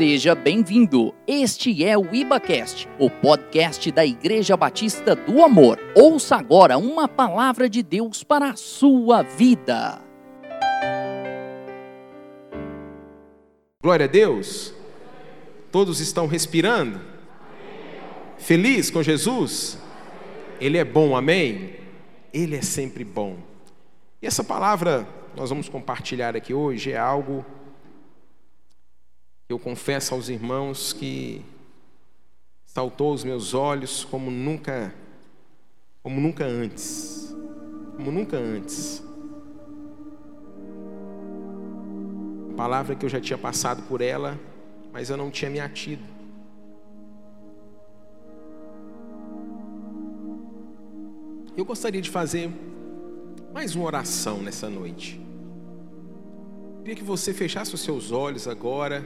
Seja bem-vindo. Este é o IbaCast, o podcast da Igreja Batista do Amor. Ouça agora uma palavra de Deus para a sua vida. Glória a Deus. Todos estão respirando? Feliz com Jesus? Ele é bom, amém? Ele é sempre bom. E essa palavra nós vamos compartilhar aqui hoje é algo eu confesso aos irmãos que saltou aos meus olhos como nunca como nunca antes. Como nunca antes. Palavra que eu já tinha passado por ela, mas eu não tinha me atido. Eu gostaria de fazer mais uma oração nessa noite. Queria que você fechasse os seus olhos agora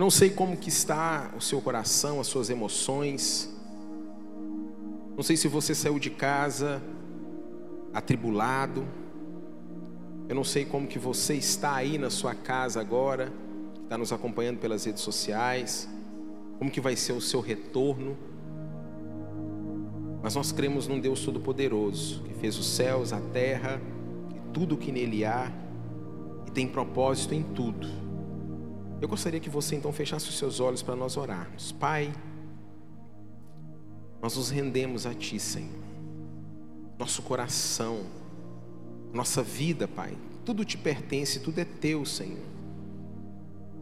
eu não sei como que está o seu coração, as suas emoções. Não sei se você saiu de casa atribulado. Eu não sei como que você está aí na sua casa agora, está nos acompanhando pelas redes sociais. Como que vai ser o seu retorno? Mas nós cremos num Deus todo-poderoso, que fez os céus, a terra e tudo o que nele há, e tem propósito em tudo. Eu gostaria que você então fechasse os seus olhos para nós orarmos. Pai, nós nos rendemos a Ti, Senhor. Nosso coração, nossa vida, Pai, tudo te pertence, tudo é Teu, Senhor.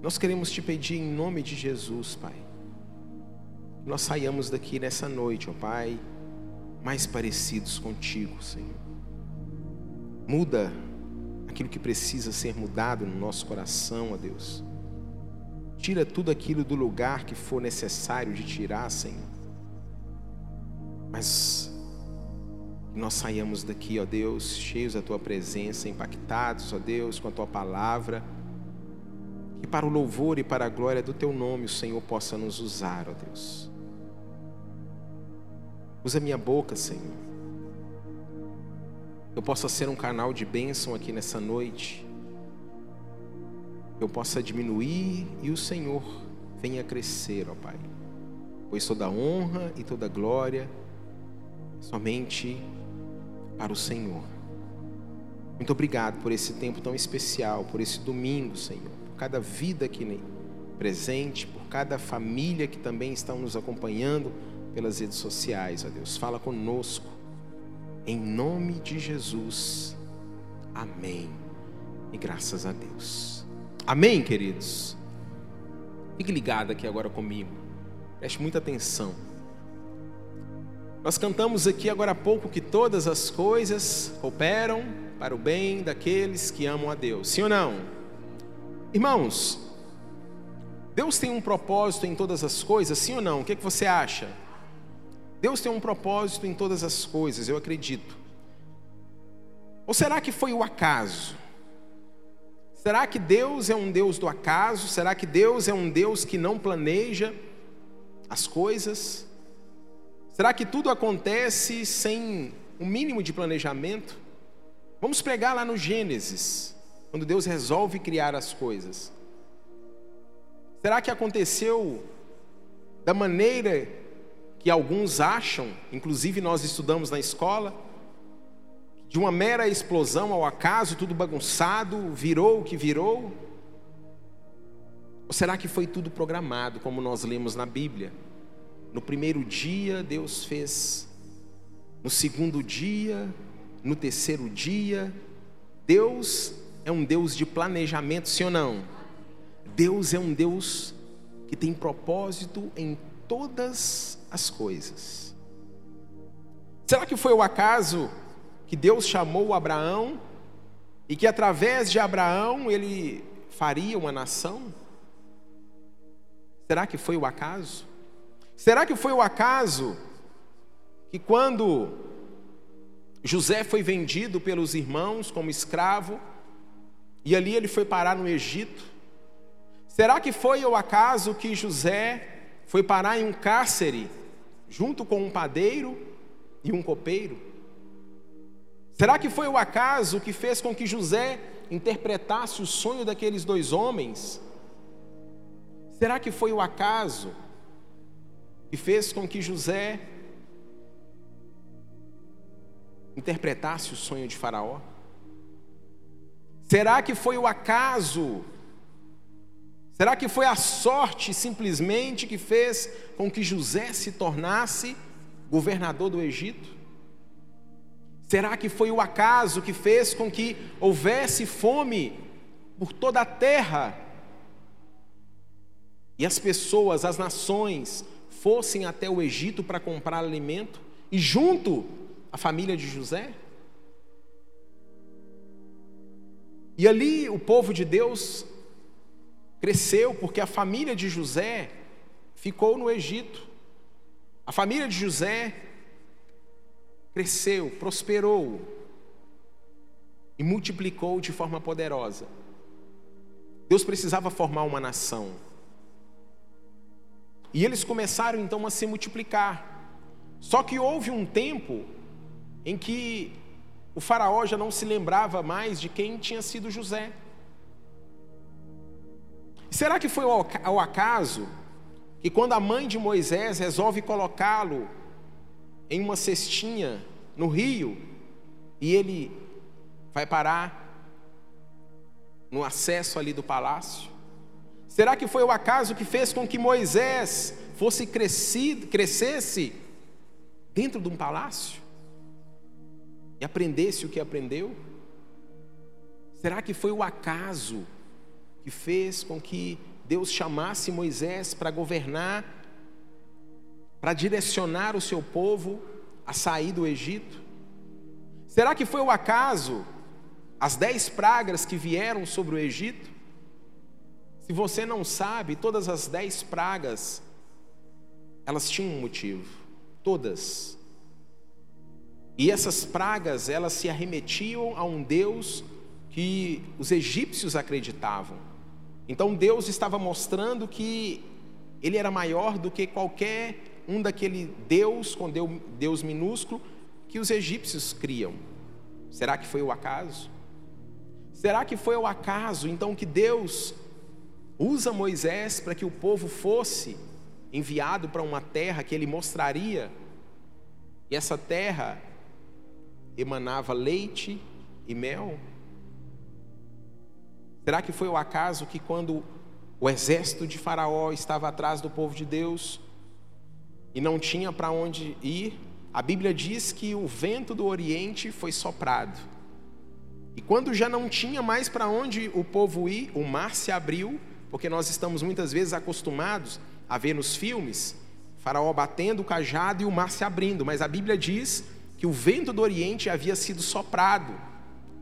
Nós queremos te pedir em nome de Jesus, Pai. Que nós saiamos daqui nessa noite, ó Pai, mais parecidos contigo, Senhor. Muda aquilo que precisa ser mudado no nosso coração, ó Deus. Tira tudo aquilo do lugar que for necessário de tirar, Senhor. Mas nós saiamos daqui, ó Deus, cheios da tua presença, impactados, ó Deus, com a tua palavra. Que para o louvor e para a glória do teu nome o Senhor possa nos usar, ó Deus. Usa minha boca, Senhor. Eu possa ser um canal de bênção aqui nessa noite eu possa diminuir e o Senhor venha crescer, ó Pai. Pois toda honra e toda glória somente para o Senhor. Muito obrigado por esse tempo tão especial, por esse domingo, Senhor, por cada vida aqui presente, por cada família que também está nos acompanhando pelas redes sociais, ó Deus. Fala conosco, em nome de Jesus. Amém. E graças a Deus. Amém, queridos? Fique ligado aqui agora comigo. Preste muita atenção. Nós cantamos aqui agora há pouco que todas as coisas cooperam para o bem daqueles que amam a Deus. Sim ou não? Irmãos, Deus tem um propósito em todas as coisas, sim ou não? O que, é que você acha? Deus tem um propósito em todas as coisas, eu acredito. Ou será que foi o acaso? Será que Deus é um Deus do acaso? Será que Deus é um Deus que não planeja as coisas? Será que tudo acontece sem um mínimo de planejamento? Vamos pegar lá no Gênesis, quando Deus resolve criar as coisas. Será que aconteceu da maneira que alguns acham, inclusive nós estudamos na escola? De uma mera explosão ao acaso, tudo bagunçado, virou o que virou? Ou será que foi tudo programado, como nós lemos na Bíblia? No primeiro dia Deus fez, no segundo dia, no terceiro dia, Deus é um Deus de planejamento, sim ou não? Deus é um Deus que tem propósito em todas as coisas. Será que foi o acaso que Deus chamou Abraão e que através de Abraão ele faria uma nação? Será que foi o acaso? Será que foi o acaso que quando José foi vendido pelos irmãos como escravo e ali ele foi parar no Egito? Será que foi o acaso que José foi parar em um cárcere junto com um padeiro e um copeiro? Será que foi o acaso que fez com que José interpretasse o sonho daqueles dois homens Será que foi o acaso que fez com que José interpretasse o sonho de Faraó? Será que foi o acaso? Será que foi a sorte simplesmente que fez com que José se tornasse governador do Egito? Será que foi o acaso que fez com que houvesse fome por toda a terra e as pessoas, as nações, fossem até o Egito para comprar alimento e junto a família de José? E ali o povo de Deus cresceu porque a família de José ficou no Egito. A família de José cresceu, prosperou e multiplicou de forma poderosa. Deus precisava formar uma nação. E eles começaram então a se multiplicar. Só que houve um tempo em que o faraó já não se lembrava mais de quem tinha sido José. Será que foi ao acaso que quando a mãe de Moisés resolve colocá-lo em uma cestinha no rio e ele vai parar no acesso ali do palácio? Será que foi o acaso que fez com que Moisés fosse crescido, crescesse dentro de um palácio? e aprendesse o que aprendeu? Será que foi o acaso que fez com que Deus chamasse Moisés para governar, para direcionar o seu povo a sair do Egito? Será que foi o acaso as dez pragas que vieram sobre o Egito? Se você não sabe, todas as dez pragas, elas tinham um motivo, todas. E essas pragas, elas se arremetiam a um Deus que os egípcios acreditavam. Então Deus estava mostrando que ele era maior do que qualquer um daquele Deus com Deus minúsculo que os egípcios criam. Será que foi o acaso? Será que foi o acaso então que Deus usa Moisés para que o povo fosse enviado para uma terra que ele mostraria? E essa terra emanava leite e mel? Será que foi o acaso que quando o exército de Faraó estava atrás do povo de Deus e não tinha para onde ir, a Bíblia diz que o vento do Oriente foi soprado. E quando já não tinha mais para onde o povo ir, o mar se abriu, porque nós estamos muitas vezes acostumados a ver nos filmes Faraó batendo o cajado e o mar se abrindo, mas a Bíblia diz que o vento do Oriente havia sido soprado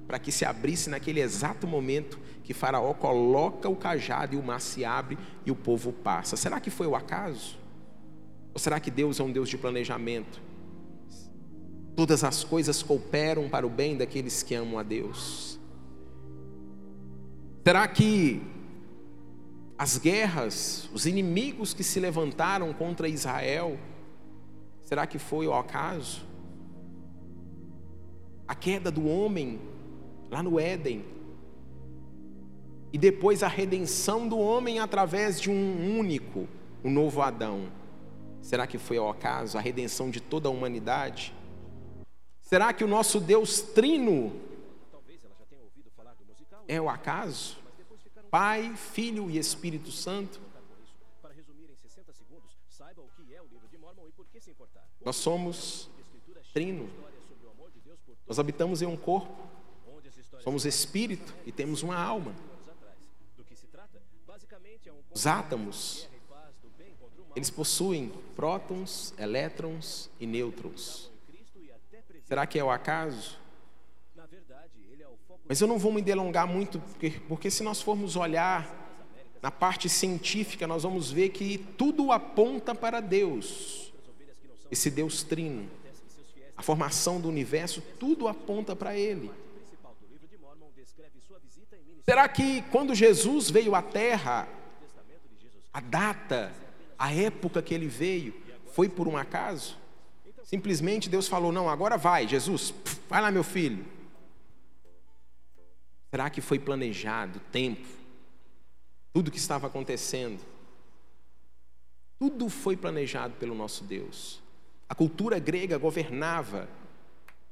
para que se abrisse naquele exato momento que Faraó coloca o cajado e o mar se abre e o povo passa. Será que foi o acaso? Ou será que Deus é um Deus de planejamento? Todas as coisas cooperam para o bem daqueles que amam a Deus. Será que as guerras, os inimigos que se levantaram contra Israel, será que foi o acaso? a queda do homem lá no Éden. E depois a redenção do homem através de um único, o novo Adão. Será que foi ao acaso a redenção de toda a humanidade? Será que o nosso Deus trino é o acaso? Pai, Filho e Espírito Santo? Nós somos trino. Nós habitamos em um corpo, somos espírito e temos uma alma. Os átomos, eles possuem prótons, elétrons e nêutrons. Será que é o acaso? Mas eu não vou me delongar muito, porque, porque se nós formos olhar na parte científica, nós vamos ver que tudo aponta para Deus, esse Deus trino a formação do universo, tudo aponta para Ele. Será que quando Jesus veio à Terra, a data, a época que ele veio, foi por um acaso? Simplesmente Deus falou: Não, agora vai, Jesus, vai lá, meu filho. Será que foi planejado tempo? Tudo que estava acontecendo? Tudo foi planejado pelo nosso Deus. A cultura grega governava.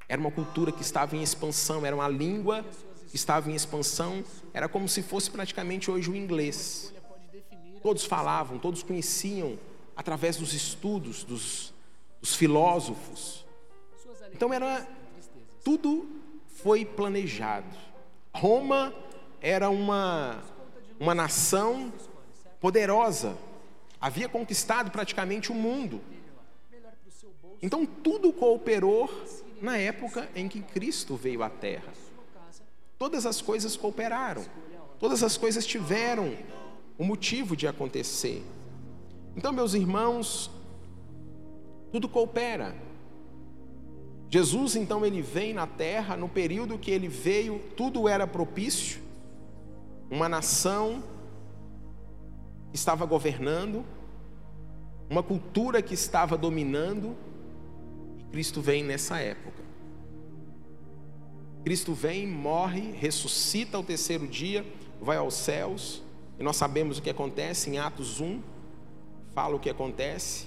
Era uma cultura que estava em expansão, era uma língua que estava em expansão, era como se fosse praticamente hoje o inglês. Todos falavam, todos conheciam através dos estudos dos, dos filósofos. Então era tudo foi planejado. Roma era uma uma nação poderosa, havia conquistado praticamente o mundo. Então tudo cooperou na época em que Cristo veio à Terra. Todas as coisas cooperaram, todas as coisas tiveram o motivo de acontecer. Então, meus irmãos, tudo coopera. Jesus, então, ele vem na terra, no período que ele veio, tudo era propício, uma nação estava governando, uma cultura que estava dominando, e Cristo vem nessa época. Cristo vem, morre, ressuscita ao terceiro dia, vai aos céus, e nós sabemos o que acontece em Atos 1, fala o que acontece.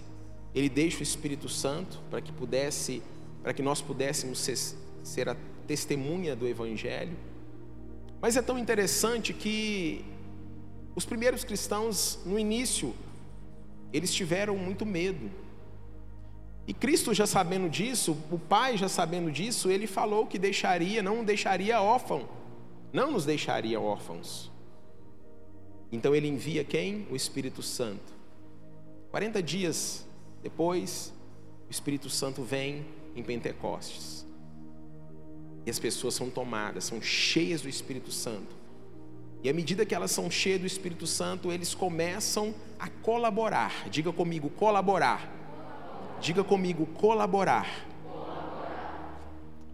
Ele deixa o Espírito Santo para que pudesse, para que nós pudéssemos ser, ser a testemunha do Evangelho. Mas é tão interessante que os primeiros cristãos, no início, eles tiveram muito medo. E Cristo já sabendo disso, o Pai já sabendo disso, ele falou que deixaria, não deixaria órfão, não nos deixaria órfãos. Então ele envia quem? O Espírito Santo. 40 dias depois, o Espírito Santo vem em Pentecostes. E as pessoas são tomadas, são cheias do Espírito Santo. E à medida que elas são cheias do Espírito Santo, eles começam a colaborar. Diga comigo, colaborar. Diga comigo, colaborar.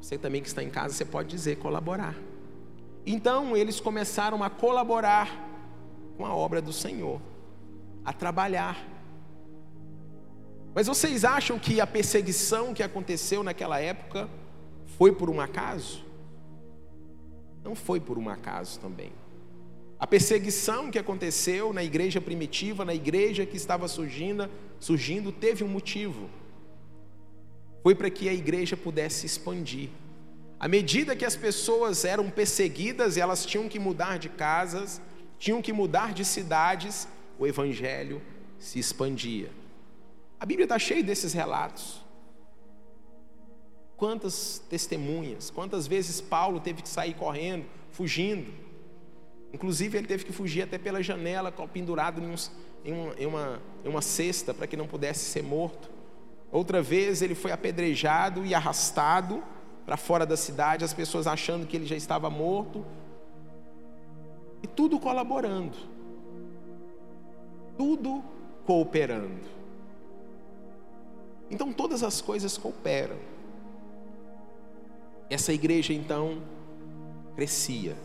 Você também que está em casa, você pode dizer colaborar. Então, eles começaram a colaborar com a obra do Senhor, a trabalhar. Mas vocês acham que a perseguição que aconteceu naquela época foi por um acaso? Não foi por um acaso também. A perseguição que aconteceu na igreja primitiva, na igreja que estava surgindo, surgindo teve um motivo. Foi para que a igreja pudesse expandir. À medida que as pessoas eram perseguidas e elas tinham que mudar de casas, tinham que mudar de cidades, o evangelho se expandia. A Bíblia está cheia desses relatos. Quantas testemunhas, quantas vezes Paulo teve que sair correndo, fugindo. Inclusive, ele teve que fugir até pela janela, pendurado em, uns, em, uma, em, uma, em uma cesta, para que não pudesse ser morto. Outra vez, ele foi apedrejado e arrastado para fora da cidade, as pessoas achando que ele já estava morto. E tudo colaborando. Tudo cooperando. Então, todas as coisas cooperam. Essa igreja, então, crescia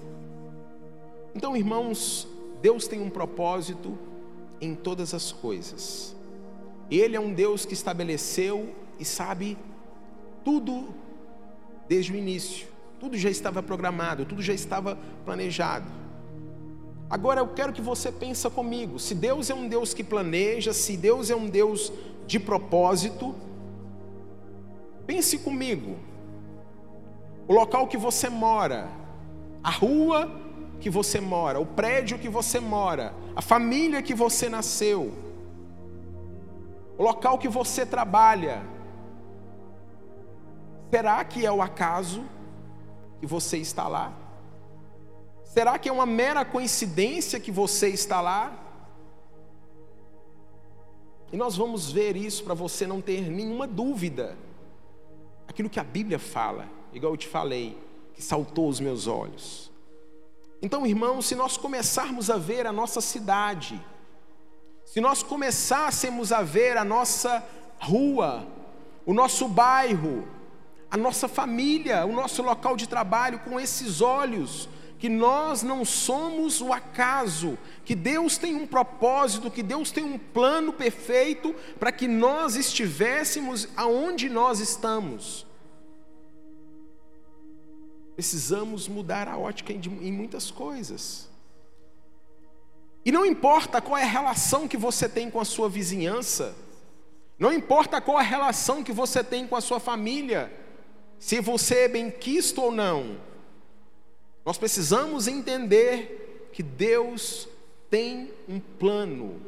então, irmãos, Deus tem um propósito em todas as coisas. Ele é um Deus que estabeleceu e sabe tudo desde o início. Tudo já estava programado, tudo já estava planejado. Agora eu quero que você pense comigo, se Deus é um Deus que planeja, se Deus é um Deus de propósito, pense comigo. O local que você mora, a rua que você mora, o prédio que você mora, a família que você nasceu, o local que você trabalha. Será que é o acaso que você está lá? Será que é uma mera coincidência que você está lá? E nós vamos ver isso para você não ter nenhuma dúvida. Aquilo que a Bíblia fala, igual eu te falei, que saltou os meus olhos. Então, irmãos, se nós começarmos a ver a nossa cidade, se nós começássemos a ver a nossa rua, o nosso bairro, a nossa família, o nosso local de trabalho com esses olhos, que nós não somos o acaso, que Deus tem um propósito, que Deus tem um plano perfeito para que nós estivéssemos aonde nós estamos. Precisamos mudar a ótica em, muitas coisas. E não importa qual é a relação que você tem com a sua vizinhança, não importa qual a relação que você tem com a sua família, se você é bem quisto ou não, nós precisamos entender que Deus tem um plano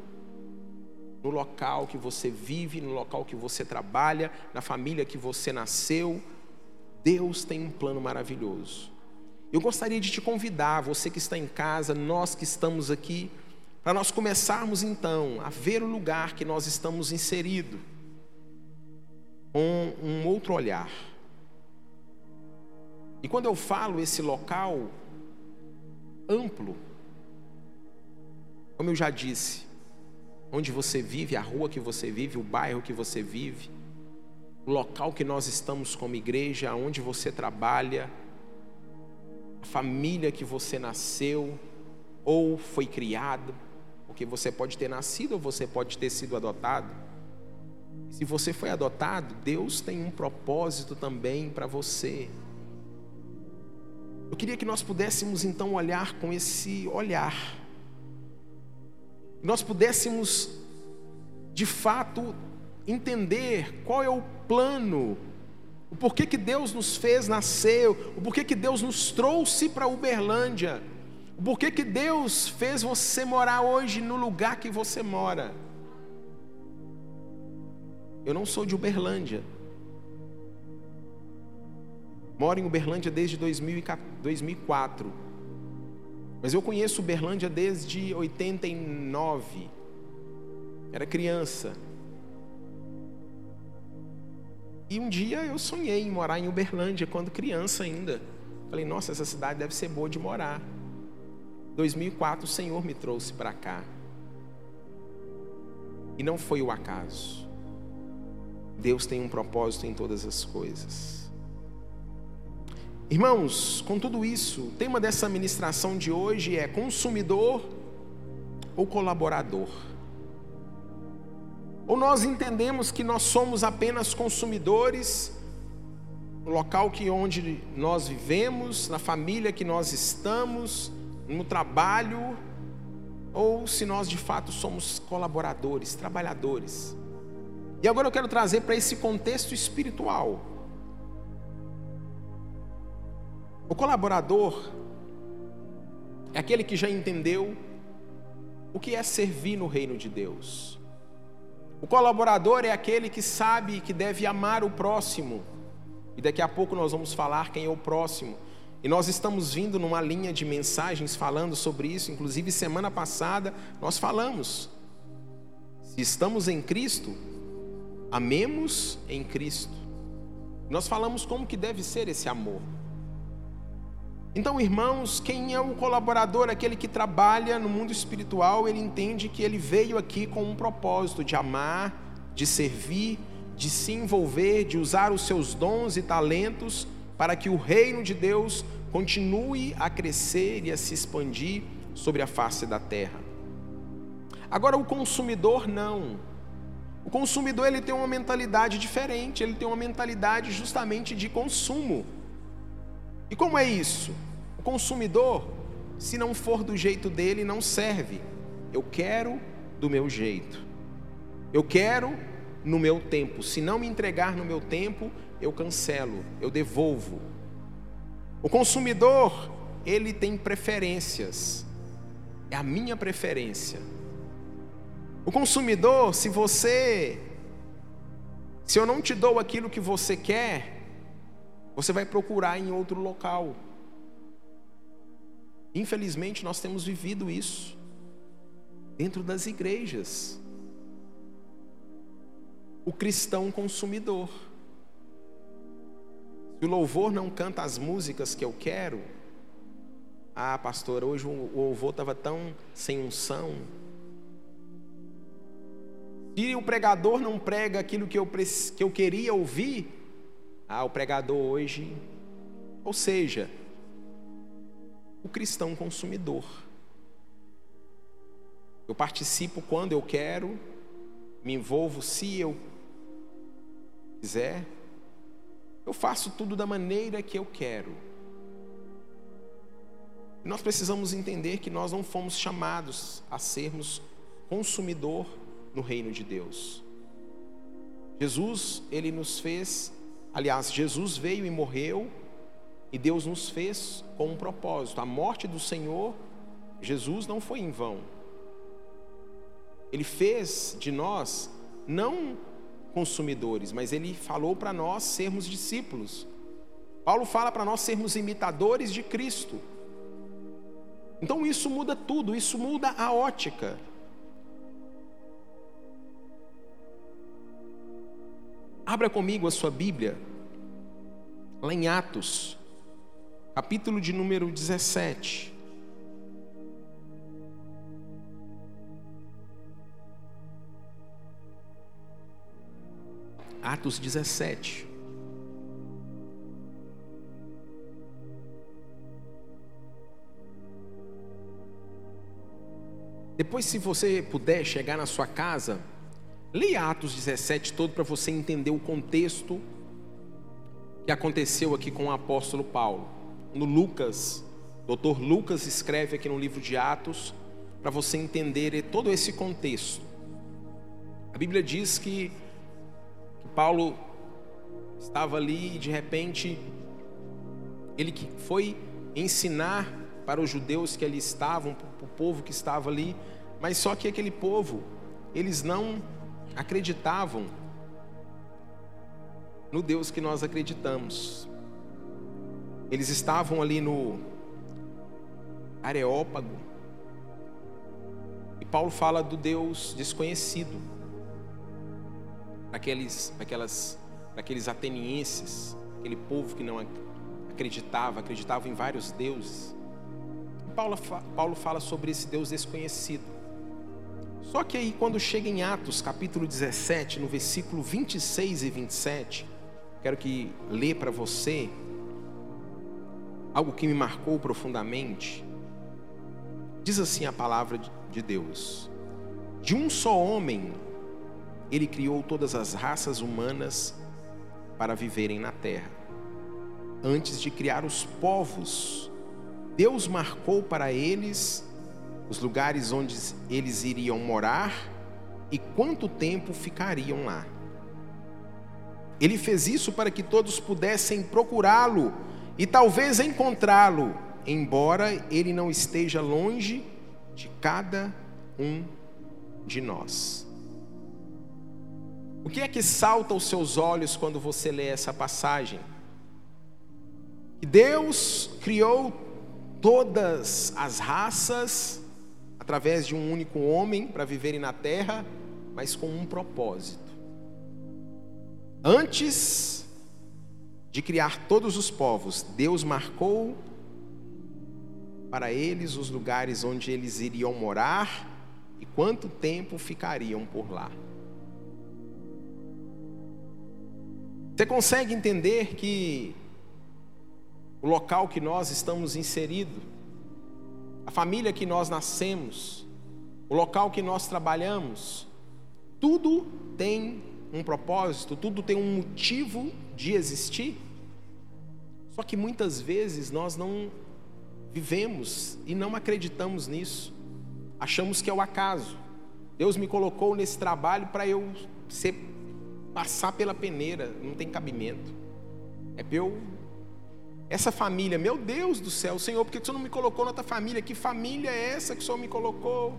no local que você vive, no local que você trabalha, na família que você nasceu. Deus tem um plano maravilhoso. Eu gostaria de te convidar, você que está em casa, nós que estamos aqui, para nós começarmos então a ver o lugar que nós estamos inserido com um outro olhar. E quando eu falo esse local amplo, como eu já disse, onde você vive, a rua que você vive, o bairro que você vive, o local que nós estamos como igreja, onde você trabalha, a família que você nasceu ou foi criado, porque você pode ter nascido ou você pode ter sido adotado. Se você foi adotado, Deus tem um propósito também para você. Eu queria que nós pudéssemos então olhar com esse olhar. Nós pudéssemos, de fato, entender qual é o plano, o porquê que Deus nos fez nascer, o porquê que Deus nos trouxe para Uberlândia. Por que, que Deus fez você morar hoje no lugar que você mora? Eu não sou de Uberlândia. Moro em Uberlândia desde 2004. Mas eu conheço Uberlândia desde 89. Era criança. E um dia eu sonhei em morar em Uberlândia, quando criança ainda. Falei, nossa, essa cidade deve ser boa de morar. 2004 o Senhor me trouxe para cá. E não foi o acaso. Deus tem um propósito em todas as coisas. Irmãos, com tudo isso, o tema dessa ministração de hoje é consumidor ou colaborador? Ou nós entendemos que nós somos apenas consumidores no local que onde nós vivemos, na família que nós estamos, no trabalho, ou se nós de fato somos colaboradores, trabalhadores. E agora eu quero trazer para esse contexto espiritual. O colaborador é aquele que já entendeu o que é servir no reino de Deus. O colaborador é aquele que sabe que deve amar o próximo. E daqui a pouco nós vamos falar quem é o próximo. E nós estamos vindo numa linha de mensagens falando sobre isso, inclusive semana passada nós falamos. Se estamos em Cristo, amemos em Cristo. Nós falamos como que deve ser esse amor. Então, irmãos, quem é o colaborador, aquele que trabalha no mundo espiritual, ele entende que ele veio aqui com um propósito de amar, de servir, de se envolver, de usar os seus dons e talentos para que o reino de Deus continue a crescer e a se expandir sobre a face da terra. Agora o consumidor não. O consumidor ele tem uma mentalidade diferente, ele tem uma mentalidade justamente de consumo. E como é isso? O consumidor, se não for do jeito dele, não serve. Eu quero do meu jeito. Eu quero no meu tempo. Se não me entregar no meu tempo, eu cancelo, eu devolvo. O consumidor, ele tem preferências. É a minha preferência. O consumidor, se você se eu não te dou aquilo que você quer, você vai procurar em outro local. Infelizmente, nós temos vivido isso dentro das igrejas. O cristão consumidor. Se o louvor não canta as músicas que eu quero, ah, pastor, hoje o louvor estava tão sem unção. Se o pregador não prega aquilo que eu, que eu queria ouvir, ah, o pregador hoje. Ou seja, o cristão consumidor. Eu participo quando eu quero, me envolvo se eu quiser, eu faço tudo da maneira que eu quero. Nós precisamos entender que nós não fomos chamados a sermos consumidor no reino de Deus. Jesus, ele nos fez, aliás, Jesus veio e morreu e Deus nos fez com um propósito. A morte do Senhor, Jesus não foi em vão. Ele fez de nós não consumidores, mas ele falou para nós sermos discípulos. Paulo fala para nós sermos imitadores de Cristo. Então isso muda tudo, isso muda a ótica. Abra comigo a sua Bíblia, lá em Atos, capítulo de número 17. Atos 17. Depois, se você puder chegar na sua casa, leia Atos 17 todo para você entender o contexto que aconteceu aqui com o apóstolo Paulo. No Lucas, doutor Lucas escreve aqui no livro de Atos para você entender todo esse contexto. A Bíblia diz que que Paulo estava ali e de repente ele foi ensinar para os judeus que ali estavam, para o povo que estava ali, mas só que aquele povo, eles não acreditavam no Deus que nós acreditamos. Eles estavam ali no Areópago. E Paulo fala do Deus desconhecido aqueles, aquelas, aqueles atenienses, aquele povo que não acreditava, acreditava em vários deuses. Paulo, Paulo fala sobre esse Deus desconhecido. Só que aí, quando chega em Atos, capítulo 17, no versículo 26 e 27, quero que lê para você algo que me marcou profundamente. Diz assim a palavra de Deus: De um só homem ele criou todas as raças humanas para viverem na terra. Antes de criar os povos, Deus marcou para eles os lugares onde eles iriam morar e quanto tempo ficariam lá. Ele fez isso para que todos pudessem procurá-lo e talvez encontrá-lo, embora ele não esteja longe de cada um de nós. O que é que salta aos seus olhos quando você lê essa passagem? Deus criou todas as raças através de um único homem para viverem na terra, mas com um propósito. Antes de criar todos os povos, Deus marcou para eles os lugares onde eles iriam morar e quanto tempo ficariam por lá. Você consegue entender que o local que nós estamos inseridos, a família que nós nascemos, o local que nós trabalhamos, tudo tem um propósito, tudo tem um motivo de existir. Só que muitas vezes nós não vivemos e não acreditamos nisso. Achamos que é o acaso. Deus me colocou nesse trabalho para eu ser passar pela peneira, não tem cabimento. É para eu. Essa família, meu Deus do céu, Senhor, por que o Senhor não me colocou na outra família? Que família é essa que o Senhor me colocou?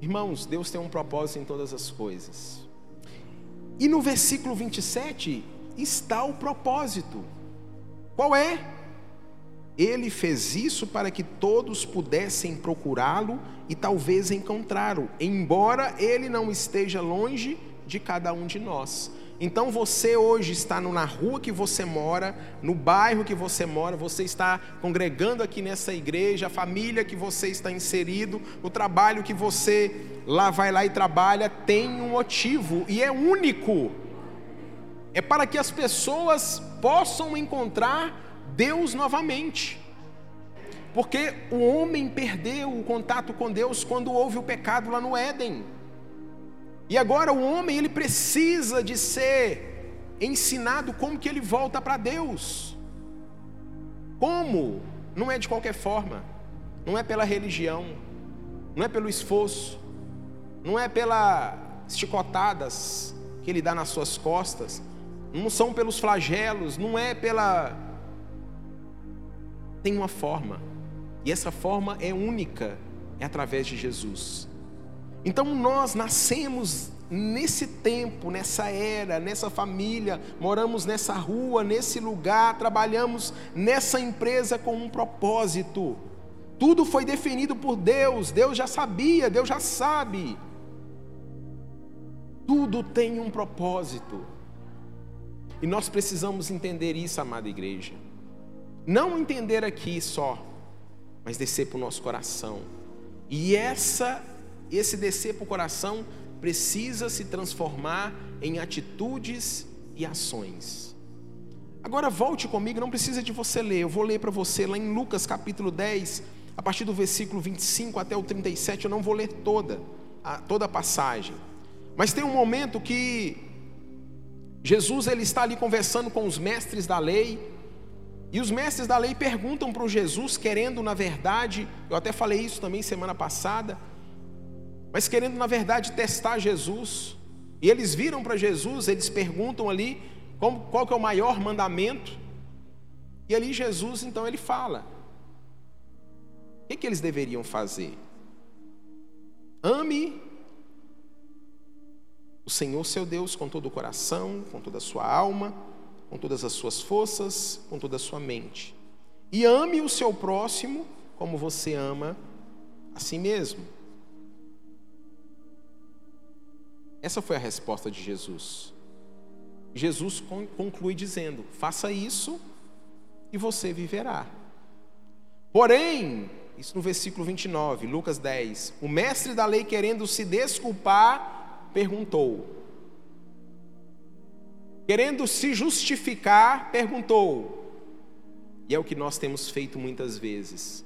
Irmãos, Deus tem um propósito em todas as coisas. E no versículo 27 está o propósito. Qual é? Ele fez isso para que todos pudessem procurá-lo e talvez encontrá-lo, embora ele não esteja longe de cada um de nós. Então você hoje está na rua que você mora, no bairro que você mora, você está congregando aqui nessa igreja, a família que você está inserido, o trabalho que você lá vai lá e trabalha tem um motivo e é único. É para que as pessoas possam encontrar Deus novamente. Porque o homem perdeu o contato com Deus quando houve o pecado lá no Éden. E agora o homem ele precisa de ser ensinado como que ele volta para Deus. Como? não é de qualquer forma, não é pela religião, não é pelo esforço, não é pelas chicotadas que ele dá nas suas costas, não são pelos flagelos, não é pela. Tem uma forma, e essa forma é única, é através de Jesus. Então nós nascemos nesse tempo, nessa era, nessa família, moramos nessa rua, nesse lugar, trabalhamos nessa empresa com um propósito. Tudo foi definido por Deus, Deus já sabia, Deus já sabe. Tudo tem um propósito. E nós precisamos entender isso, amada igreja. Não entender aqui só, mas descer para o nosso coração. E essa, esse descer para o coração precisa se transformar em atitudes e ações. Agora volte comigo, não precisa de você ler, eu vou ler para você lá em Lucas capítulo 10, a partir do versículo 25 até o 37, eu não vou ler toda, a, toda a passagem. Mas tem um momento que Jesus ele está ali conversando com os mestres da lei, e os mestres da lei perguntam para Jesus, querendo na verdade, eu até falei isso também semana passada, mas querendo na verdade testar Jesus. E eles viram para Jesus, eles perguntam ali como, qual que é o maior mandamento. E ali Jesus então ele fala: o que, que eles deveriam fazer? Ame o Senhor seu Deus com todo o coração, com toda a sua alma, com todas as suas forças, com toda a sua mente. E ame o seu próximo como você ama a si mesmo. Essa foi a resposta de Jesus. Jesus conclui dizendo: faça isso e você viverá. Porém, isso no versículo 29, Lucas 10, o mestre da lei, querendo se desculpar, perguntou. Querendo se justificar, perguntou. E é o que nós temos feito muitas vezes.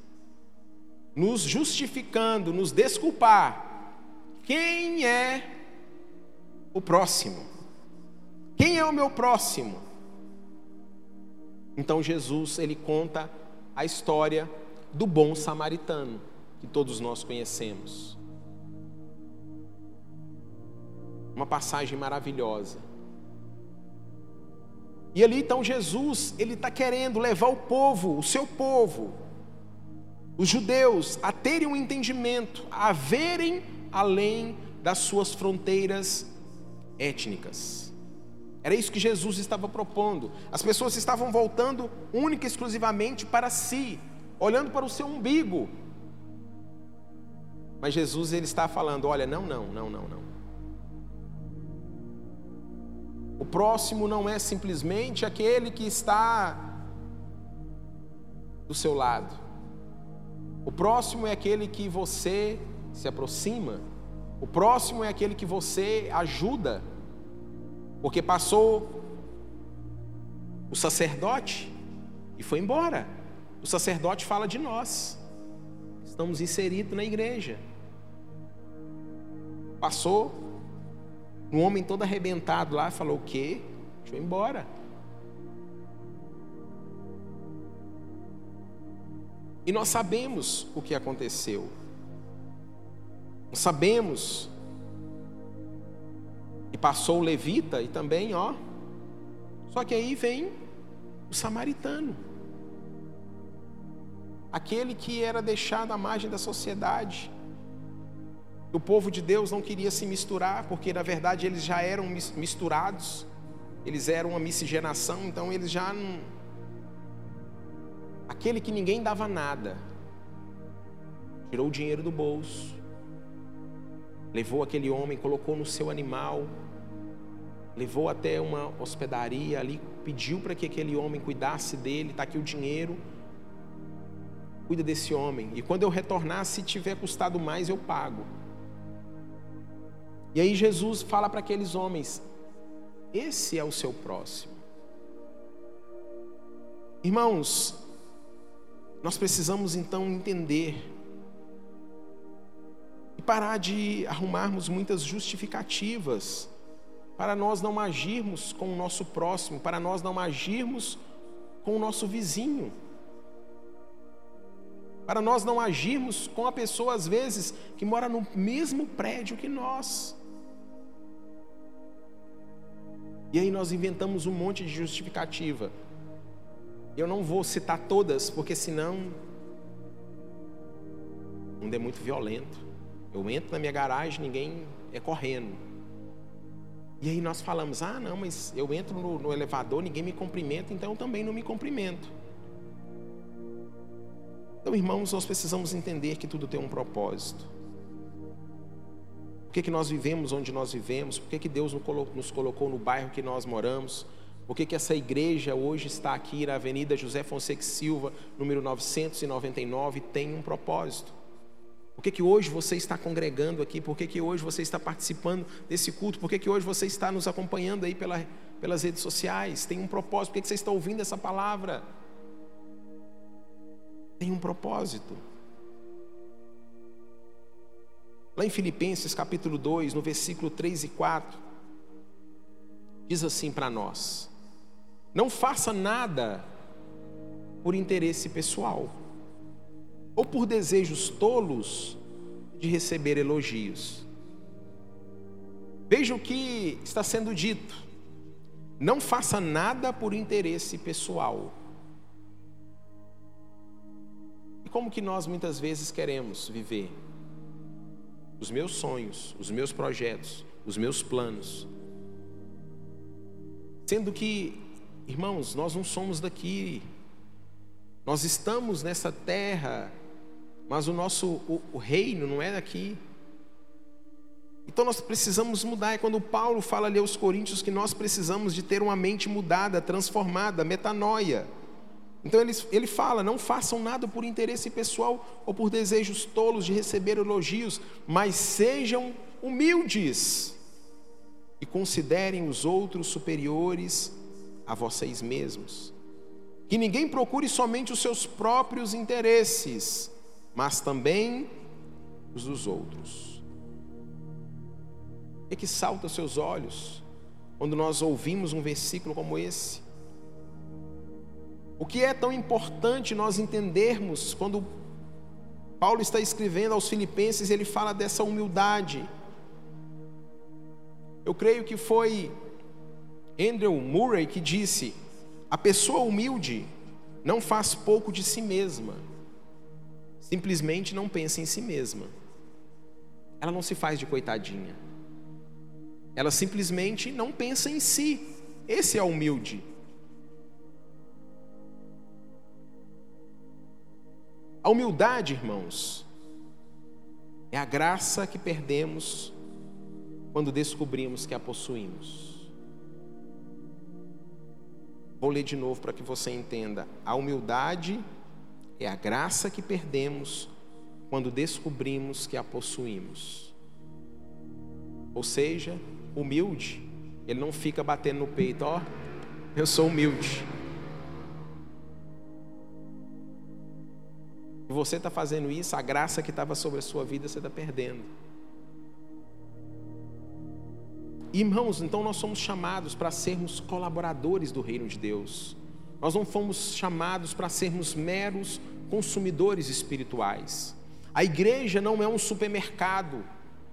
Nos justificando, nos desculpar. Quem é o próximo. Quem é o meu próximo? Então Jesus, ele conta a história do bom samaritano, que todos nós conhecemos. Uma passagem maravilhosa. E ali então Jesus, ele está querendo levar o povo, o seu povo, os judeus, a terem um entendimento, a verem além das suas fronteiras étnicas. Era isso que Jesus estava propondo. As pessoas estavam voltando única e exclusivamente para si, olhando para o seu umbigo. Mas Jesus ele está falando: olha, não, não, não, não, não. O próximo não é simplesmente aquele que está do seu lado. O próximo é aquele que você se aproxima. O próximo é aquele que você ajuda. Porque passou o sacerdote e foi embora. O sacerdote fala de nós. Estamos inseridos na igreja. Passou um homem todo arrebentado lá, falou o quê? Deixa eu ir embora. E nós sabemos o que aconteceu. Nós sabemos e passou o levita e também, ó. Só que aí vem o samaritano. Aquele que era deixado à margem da sociedade. O povo de Deus não queria se misturar, porque na verdade eles já eram misturados. Eles eram uma miscigenação, então eles já não Aquele que ninguém dava nada, tirou o dinheiro do bolso, levou aquele homem, colocou no seu animal, levou até uma hospedaria ali, pediu para que aquele homem cuidasse dele, está aqui o dinheiro, cuida desse homem, e quando eu retornar, se tiver custado mais, eu pago. E aí Jesus fala para aqueles homens: esse é o seu próximo. Irmãos, nós precisamos então entender e parar de arrumarmos muitas justificativas para nós não agirmos com o nosso próximo, para nós não agirmos com o nosso vizinho. para nós não agirmos com a pessoa, às vezes, que mora no mesmo prédio que nós. E aí nós inventamos um monte de justificativa. Eu não vou citar todas, porque senão o mundo é muito violento. Eu entro na minha garagem, ninguém é correndo. E aí nós falamos: ah, não, mas eu entro no, no elevador, ninguém me cumprimenta, então eu também não me cumprimento. Então, irmãos, nós precisamos entender que tudo tem um propósito. Por que, que nós vivemos onde nós vivemos? Por que, que Deus nos colocou no bairro que nós moramos? Por que, que essa igreja hoje está aqui na Avenida José Fonseca Silva, número 999, tem um propósito? Por que, que hoje você está congregando aqui? Por que, que hoje você está participando desse culto? Por que, que hoje você está nos acompanhando aí pela, pelas redes sociais? Tem um propósito. Por que, que você está ouvindo essa palavra? Tem um propósito. Lá em Filipenses capítulo 2, no versículo 3 e 4, diz assim para nós: Não faça nada por interesse pessoal ou por desejos tolos de receber elogios. Veja o que está sendo dito. Não faça nada por interesse pessoal. E como que nós muitas vezes queremos viver? os meus sonhos, os meus projetos, os meus planos. Sendo que, irmãos, nós não somos daqui, nós estamos nessa terra, mas o nosso o, o reino não é daqui. Então nós precisamos mudar. É quando Paulo fala ali aos Coríntios que nós precisamos de ter uma mente mudada, transformada, metanoia. Então ele, ele fala: não façam nada por interesse pessoal ou por desejos tolos de receber elogios, mas sejam humildes e considerem os outros superiores a vocês mesmos. Que ninguém procure somente os seus próprios interesses, mas também os dos outros. É que salta aos seus olhos quando nós ouvimos um versículo como esse? O que é tão importante nós entendermos quando Paulo está escrevendo aos Filipenses, ele fala dessa humildade. Eu creio que foi Andrew Murray que disse: a pessoa humilde não faz pouco de si mesma, simplesmente não pensa em si mesma. Ela não se faz de coitadinha. Ela simplesmente não pensa em si. Esse é humilde. A humildade, irmãos, é a graça que perdemos quando descobrimos que a possuímos. Vou ler de novo para que você entenda. A humildade a graça que perdemos quando descobrimos que a possuímos. Ou seja, humilde, ele não fica batendo no peito, ó, eu sou humilde. E você está fazendo isso, a graça que estava sobre a sua vida você está perdendo. Irmãos, então nós somos chamados para sermos colaboradores do reino de Deus. Nós não fomos chamados para sermos meros consumidores espirituais. A igreja não é um supermercado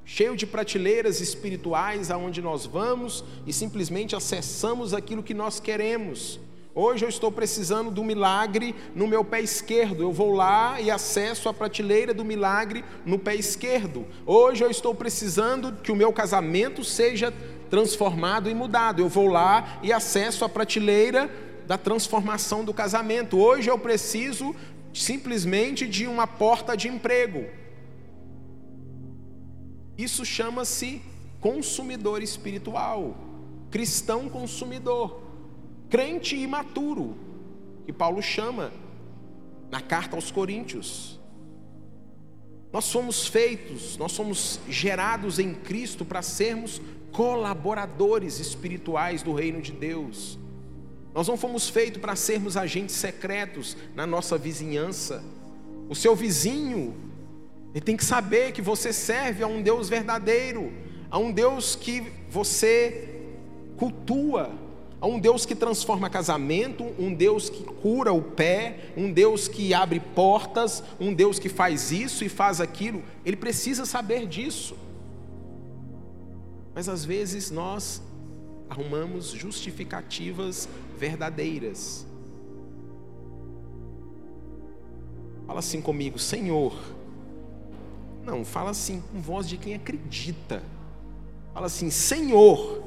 cheio de prateleiras espirituais aonde nós vamos e simplesmente acessamos aquilo que nós queremos. Hoje eu estou precisando do milagre no meu pé esquerdo. Eu vou lá e acesso a prateleira do milagre no pé esquerdo. Hoje eu estou precisando que o meu casamento seja transformado e mudado. Eu vou lá e acesso a prateleira da transformação do casamento. Hoje eu preciso simplesmente de uma porta de emprego. Isso chama-se consumidor espiritual, cristão consumidor crente imaturo, que Paulo chama na carta aos Coríntios. Nós somos feitos, nós somos gerados em Cristo para sermos colaboradores espirituais do reino de Deus. Nós não fomos feitos para sermos agentes secretos na nossa vizinhança. O seu vizinho, ele tem que saber que você serve a um Deus verdadeiro, a um Deus que você cultua, a um Deus que transforma casamento, um Deus que cura o pé, um Deus que abre portas, um Deus que faz isso e faz aquilo. Ele precisa saber disso. Mas às vezes nós arrumamos justificativas verdadeiras. Fala assim comigo, Senhor. Não, fala assim com voz de quem acredita. Fala assim, Senhor,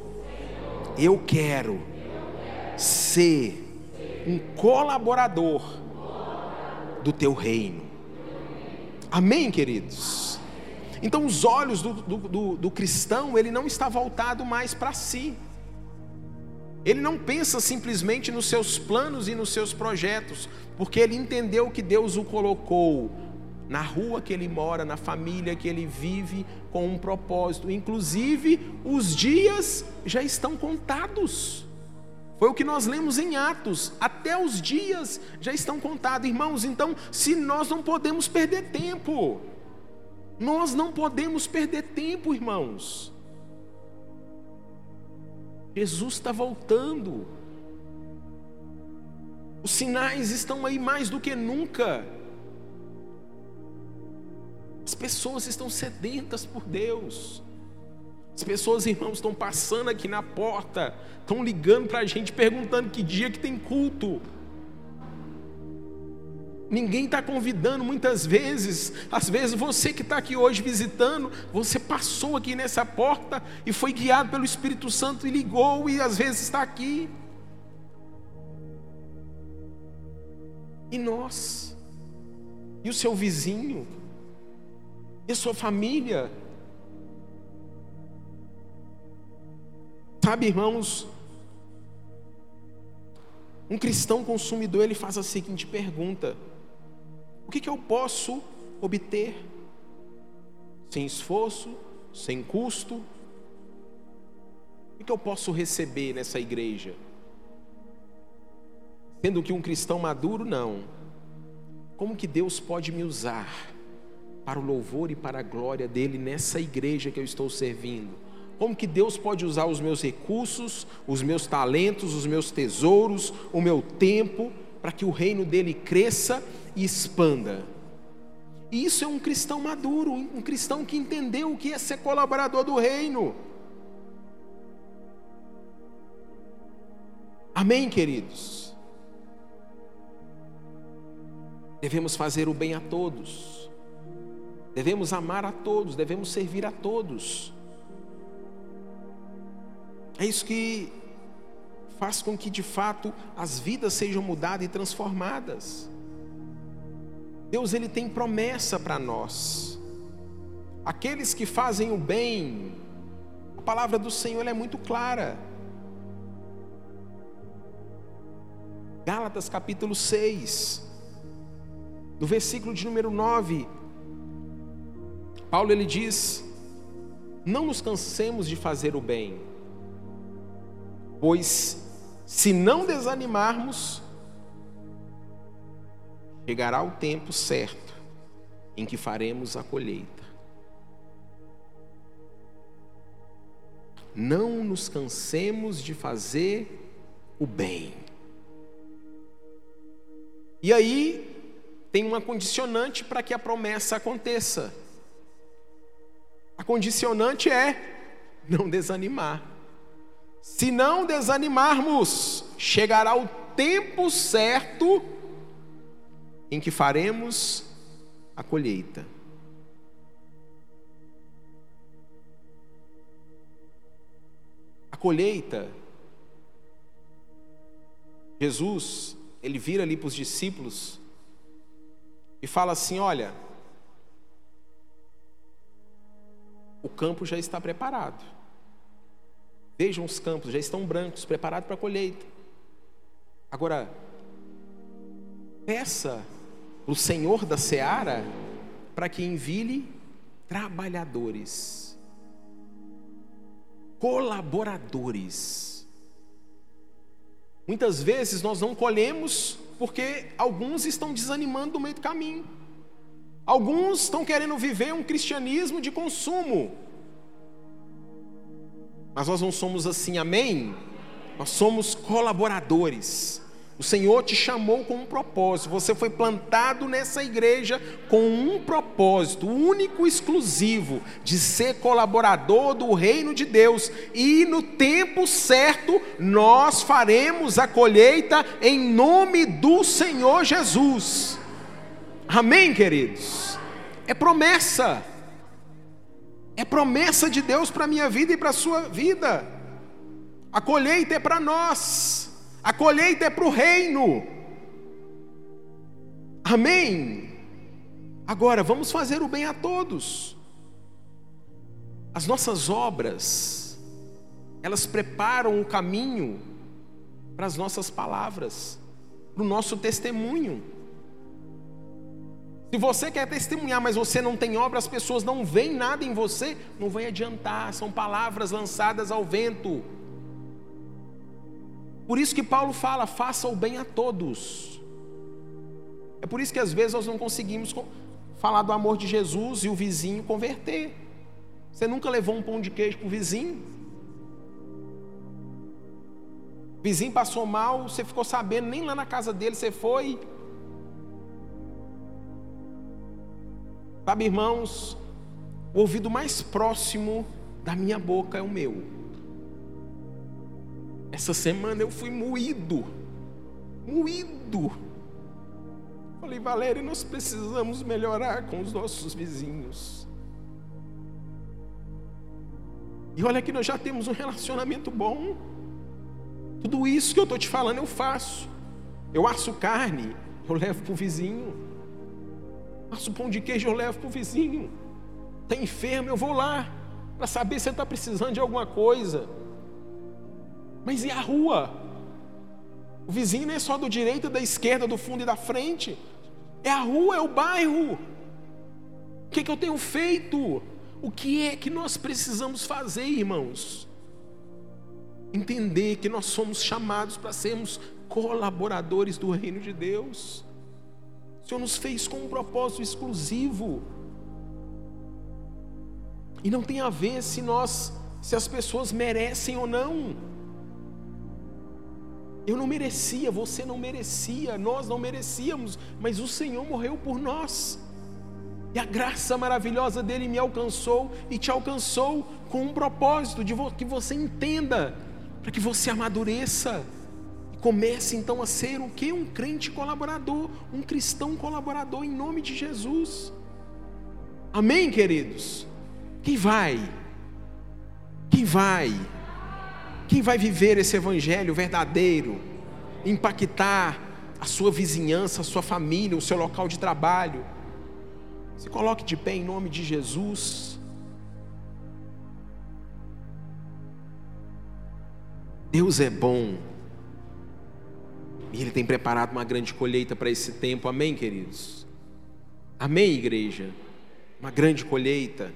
eu quero ser um colaborador do teu reino. Amém, queridos? Então, os olhos do, do, do, do cristão, ele não está voltado mais para si. Ele não pensa simplesmente nos seus planos e nos seus projetos, porque ele entendeu que Deus o colocou na rua que ele mora, na família que ele vive, com um propósito. Inclusive, os dias já estão contados. Foi o que nós lemos em Atos. Até os dias já estão contados, irmãos. Então, se nós não podemos perder tempo, nós não podemos perder tempo, irmãos. Jesus está voltando. Os sinais estão aí mais do que nunca. As pessoas estão sedentas por Deus. As pessoas, irmãos, estão passando aqui na porta, estão ligando para a gente perguntando que dia que tem culto. Ninguém está convidando muitas vezes. Às vezes você que está aqui hoje visitando, você passou aqui nessa porta e foi guiado pelo Espírito Santo e ligou e às vezes está aqui. E nós? E o seu vizinho? E sua família? Sabe, irmãos, um cristão consumidor ele faz a seguinte pergunta: que, que eu posso obter sem esforço, sem custo? O que, que eu posso receber nessa igreja? Sendo que um cristão maduro, não. Como que Deus pode me usar para o louvor e para a glória dele nessa igreja que eu estou servindo? Como que Deus pode usar os meus recursos, os meus talentos, os meus tesouros, o meu tempo, para que o reino dele cresça e expanda? E isso é um cristão maduro, um cristão que entendeu o que é ser colaborador do reino. Amém, queridos? Devemos fazer o bem a todos, devemos amar a todos, devemos servir a todos. É isso que faz com que de fato as vidas sejam mudadas e transformadas. Deus ele tem promessa para nós. Aqueles que fazem o bem, a palavra do Senhor é muito clara. Gálatas capítulo 6, no versículo de número 9, Paulo ele diz: Não nos cansemos de fazer o bem Pois se não desanimarmos, chegará o tempo certo em que faremos a colheita. Não nos cansemos de fazer o bem. E aí, tem uma condicionante para que a promessa aconteça. A condicionante é não desanimar. Se não desanimarmos, chegará o tempo certo em que faremos a colheita. A colheita, Jesus, ele vira ali para os discípulos e fala assim: Olha, o campo já está preparado. Vejam os campos, já estão brancos, preparados para a colheita. Agora, peça o Senhor da seara para que envie trabalhadores, colaboradores. Muitas vezes nós não colhemos porque alguns estão desanimando no meio do caminho. Alguns estão querendo viver um cristianismo de consumo. Mas nós não somos assim, amém? Nós somos colaboradores. O Senhor te chamou com um propósito. Você foi plantado nessa igreja com um propósito, único, exclusivo, de ser colaborador do reino de Deus. E no tempo certo, nós faremos a colheita em nome do Senhor Jesus. Amém, queridos? É promessa. É promessa de Deus para a minha vida e para a sua vida. A colheita é para nós. A colheita é para o reino. Amém? Agora, vamos fazer o bem a todos. As nossas obras, elas preparam o caminho para as nossas palavras, para o nosso testemunho. Se você quer testemunhar, mas você não tem obra, as pessoas não veem nada em você, não vai adiantar, são palavras lançadas ao vento. Por isso que Paulo fala: faça o bem a todos. É por isso que às vezes nós não conseguimos falar do amor de Jesus e o vizinho converter. Você nunca levou um pão de queijo para o vizinho? O vizinho passou mal, você ficou sabendo, nem lá na casa dele você foi. Sabe, irmãos, o ouvido mais próximo da minha boca é o meu. Essa semana eu fui moído, moído. Falei, Valéria, nós precisamos melhorar com os nossos vizinhos. E olha que nós já temos um relacionamento bom. Tudo isso que eu estou te falando eu faço. Eu asso carne, eu levo para o vizinho. Asso pão de queijo, eu levo para o vizinho. Está enfermo, eu vou lá para saber se está precisando de alguma coisa. Mas e a rua? O vizinho não é só do direito, da esquerda, do fundo e da frente. É a rua, é o bairro. O que, é que eu tenho feito? O que é que nós precisamos fazer, irmãos? Entender que nós somos chamados para sermos colaboradores do reino de Deus. Senhor nos fez com um propósito exclusivo. E não tem a ver se nós, se as pessoas merecem ou não. Eu não merecia, você não merecia, nós não merecíamos, mas o Senhor morreu por nós. E a graça maravilhosa dele me alcançou e te alcançou com um propósito de que você entenda, para que você amadureça comece então a ser o que? Um crente colaborador, um cristão colaborador em nome de Jesus. Amém, queridos? Quem vai? Quem vai? Quem vai viver esse evangelho verdadeiro, impactar a sua vizinhança, a sua família, o seu local de trabalho? Se coloque de pé em nome de Jesus. Deus é bom. E Ele tem preparado uma grande colheita para esse tempo. Amém, queridos? Amém, igreja? Uma grande colheita.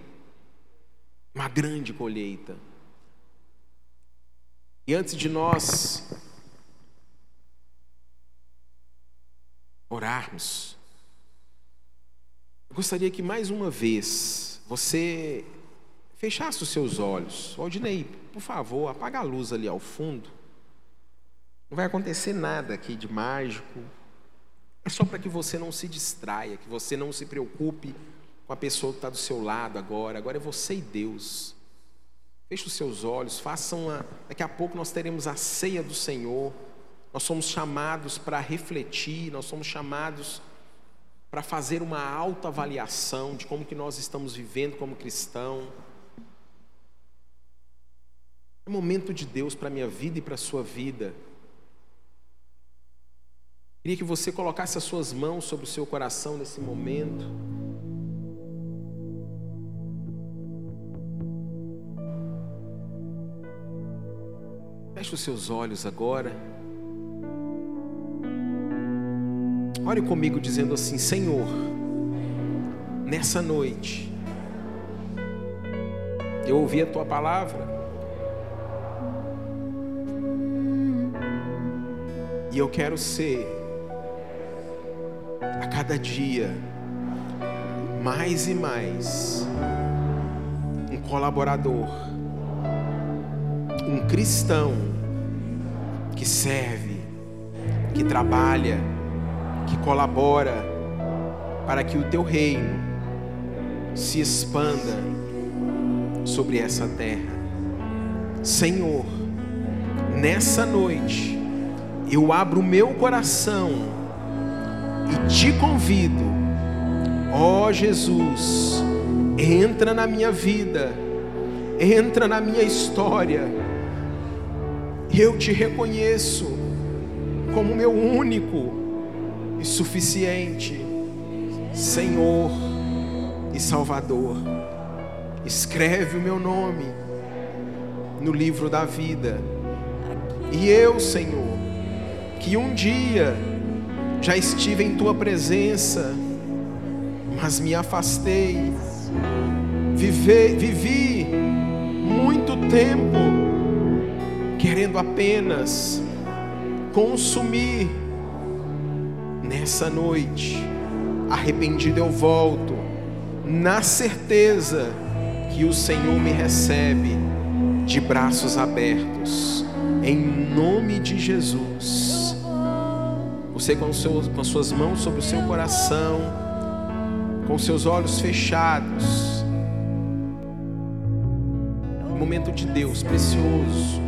Uma grande colheita. E antes de nós orarmos, eu gostaria que mais uma vez você fechasse os seus olhos. Aldinei, por favor, apaga a luz ali ao fundo. Não vai acontecer nada aqui de mágico. É só para que você não se distraia, que você não se preocupe com a pessoa que está do seu lado agora. Agora é você e Deus. Feche os seus olhos, façam a. Daqui a pouco nós teremos a ceia do Senhor. Nós somos chamados para refletir, nós somos chamados para fazer uma alta avaliação de como que nós estamos vivendo como cristão. É momento de Deus para a minha vida e para a sua vida. Queria que você colocasse as suas mãos sobre o seu coração nesse momento. Feche os seus olhos agora. Ore comigo dizendo assim: Senhor, nessa noite, eu ouvi a tua palavra. E eu quero ser, a cada dia, mais e mais, um colaborador, um cristão que serve, que trabalha, que colabora para que o teu reino se expanda sobre essa terra. Senhor, nessa noite, eu abro o meu coração e te convido, ó Jesus, entra na minha vida, entra na minha história. Eu te reconheço como meu único e suficiente Senhor e Salvador. Escreve o meu nome no livro da vida. E eu, Senhor, que um dia já estive em tua presença, mas me afastei, vivi, vivi muito tempo querendo apenas consumir. Nessa noite, arrependido eu volto, na certeza que o Senhor me recebe de braços abertos, em nome de Jesus. Você com, seus, com suas mãos sobre o seu coração, com seus olhos fechados, momento de Deus precioso,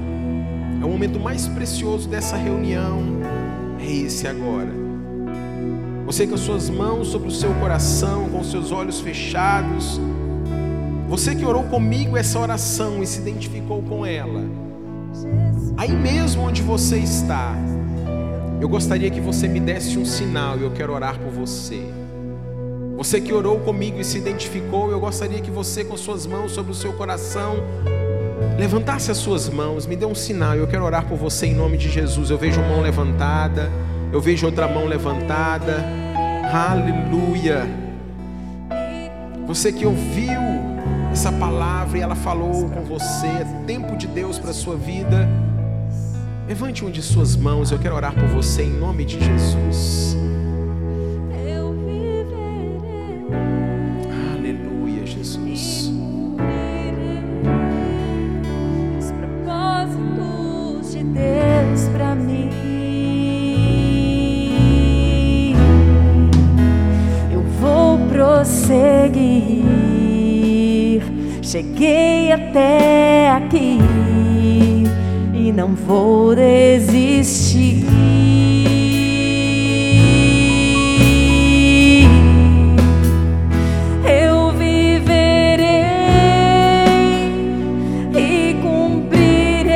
é o momento mais precioso dessa reunião, é esse agora. Você com as suas mãos sobre o seu coração, com os seus olhos fechados, você que orou comigo essa oração e se identificou com ela, aí mesmo onde você está, eu gostaria que você me desse um sinal e eu quero orar por você. Você que orou comigo e se identificou, eu gostaria que você, com suas mãos sobre o seu coração, levantasse as suas mãos, me dê um sinal. Eu quero orar por você em nome de Jesus. Eu vejo uma mão levantada, eu vejo outra mão levantada. Aleluia. Você que ouviu essa palavra e ela falou com você, é tempo de Deus para a sua vida. Levante uma de suas mãos, eu quero orar por você em nome de Jesus. Aleluia, Jesus. Os propósitos de Deus para mim. Eu vou prosseguir. Cheguei até vou desistir. Eu viverei e cumprirei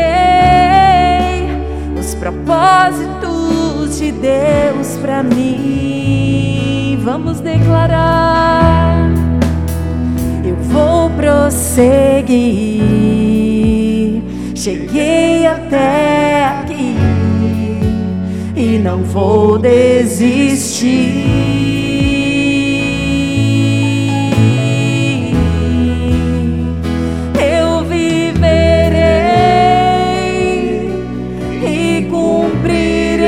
os propósitos de Deus para mim. Vamos declarar. Eu vou prosseguir. Cheguei até aqui e não vou desistir. Eu viverei e cumprirei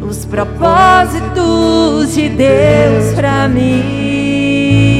os propósitos de Deus para mim.